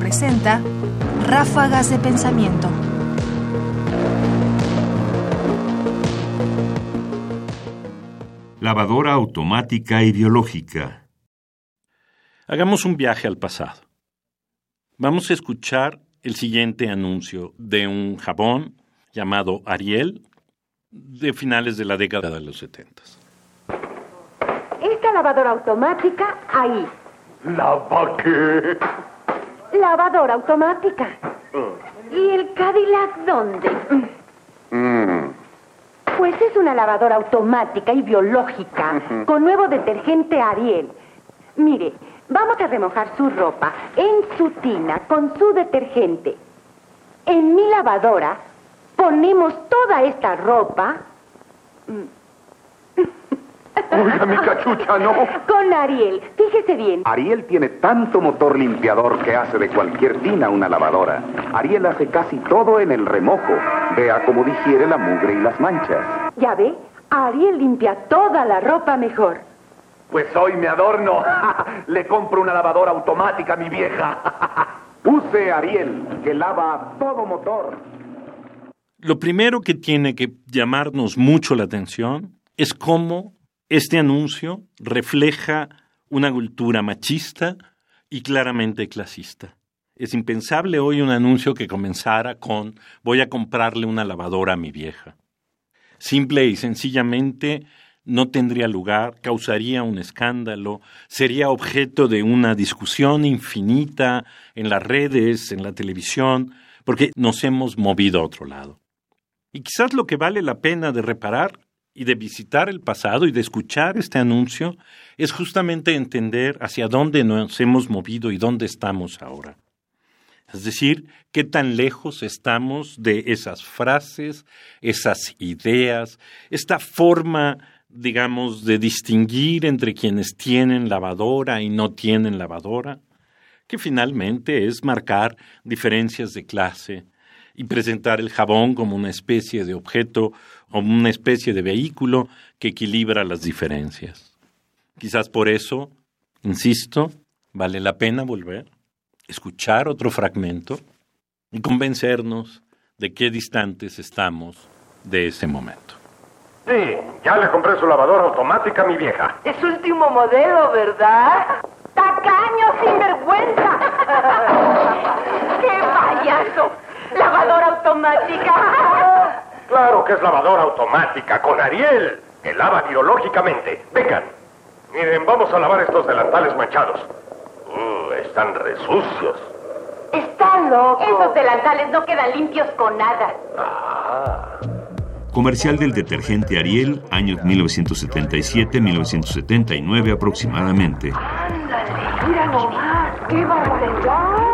presenta Ráfagas de Pensamiento. Lavadora automática y biológica. Hagamos un viaje al pasado. Vamos a escuchar el siguiente anuncio de un jabón llamado Ariel de finales de la década de los 70. Esta lavadora automática ahí. ¿Lava qué? Lavadora automática. ¿Y el Cadillac dónde? Mm. Pues es una lavadora automática y biológica con nuevo detergente Ariel. Mire, vamos a remojar su ropa en su tina con su detergente. En mi lavadora ponemos toda esta ropa Oiga, mi cachucha, no. con Ariel. Fíjese bien. Ariel tiene tanto motor limpiador que hace de cualquier tina una lavadora. Ariel hace casi todo en el remojo. Vea cómo digiere la mugre y las manchas. ¿Ya ve? Ariel limpia toda la ropa mejor. Pues hoy me adorno. Le compro una lavadora automática a mi vieja. Use Ariel, que lava a todo motor. Lo primero que tiene que llamarnos mucho la atención es cómo este anuncio refleja una cultura machista y claramente clasista. Es impensable hoy un anuncio que comenzara con voy a comprarle una lavadora a mi vieja. Simple y sencillamente no tendría lugar, causaría un escándalo, sería objeto de una discusión infinita en las redes, en la televisión, porque nos hemos movido a otro lado. Y quizás lo que vale la pena de reparar y de visitar el pasado y de escuchar este anuncio es justamente entender hacia dónde nos hemos movido y dónde estamos ahora. Es decir, qué tan lejos estamos de esas frases, esas ideas, esta forma, digamos, de distinguir entre quienes tienen lavadora y no tienen lavadora, que finalmente es marcar diferencias de clase, y presentar el jabón como una especie de objeto o una especie de vehículo que equilibra las diferencias. Quizás por eso, insisto, vale la pena volver, escuchar otro fragmento y convencernos de qué distantes estamos de ese momento. Sí, ya le compré su lavadora automática a mi vieja. Es último modelo, ¿verdad? ¡Tacaño sin vergüenza! ¡Qué payaso! ¡Lavadora automática! Claro que es lavadora automática con Ariel, que lava biológicamente. Vengan. Miren, vamos a lavar estos delantales manchados. Uh, están resucios. Está loco. Esos delantales no quedan limpios con nada. Comercial del detergente Ariel, años 1977-1979 aproximadamente. Mira nomás, qué barbaridad.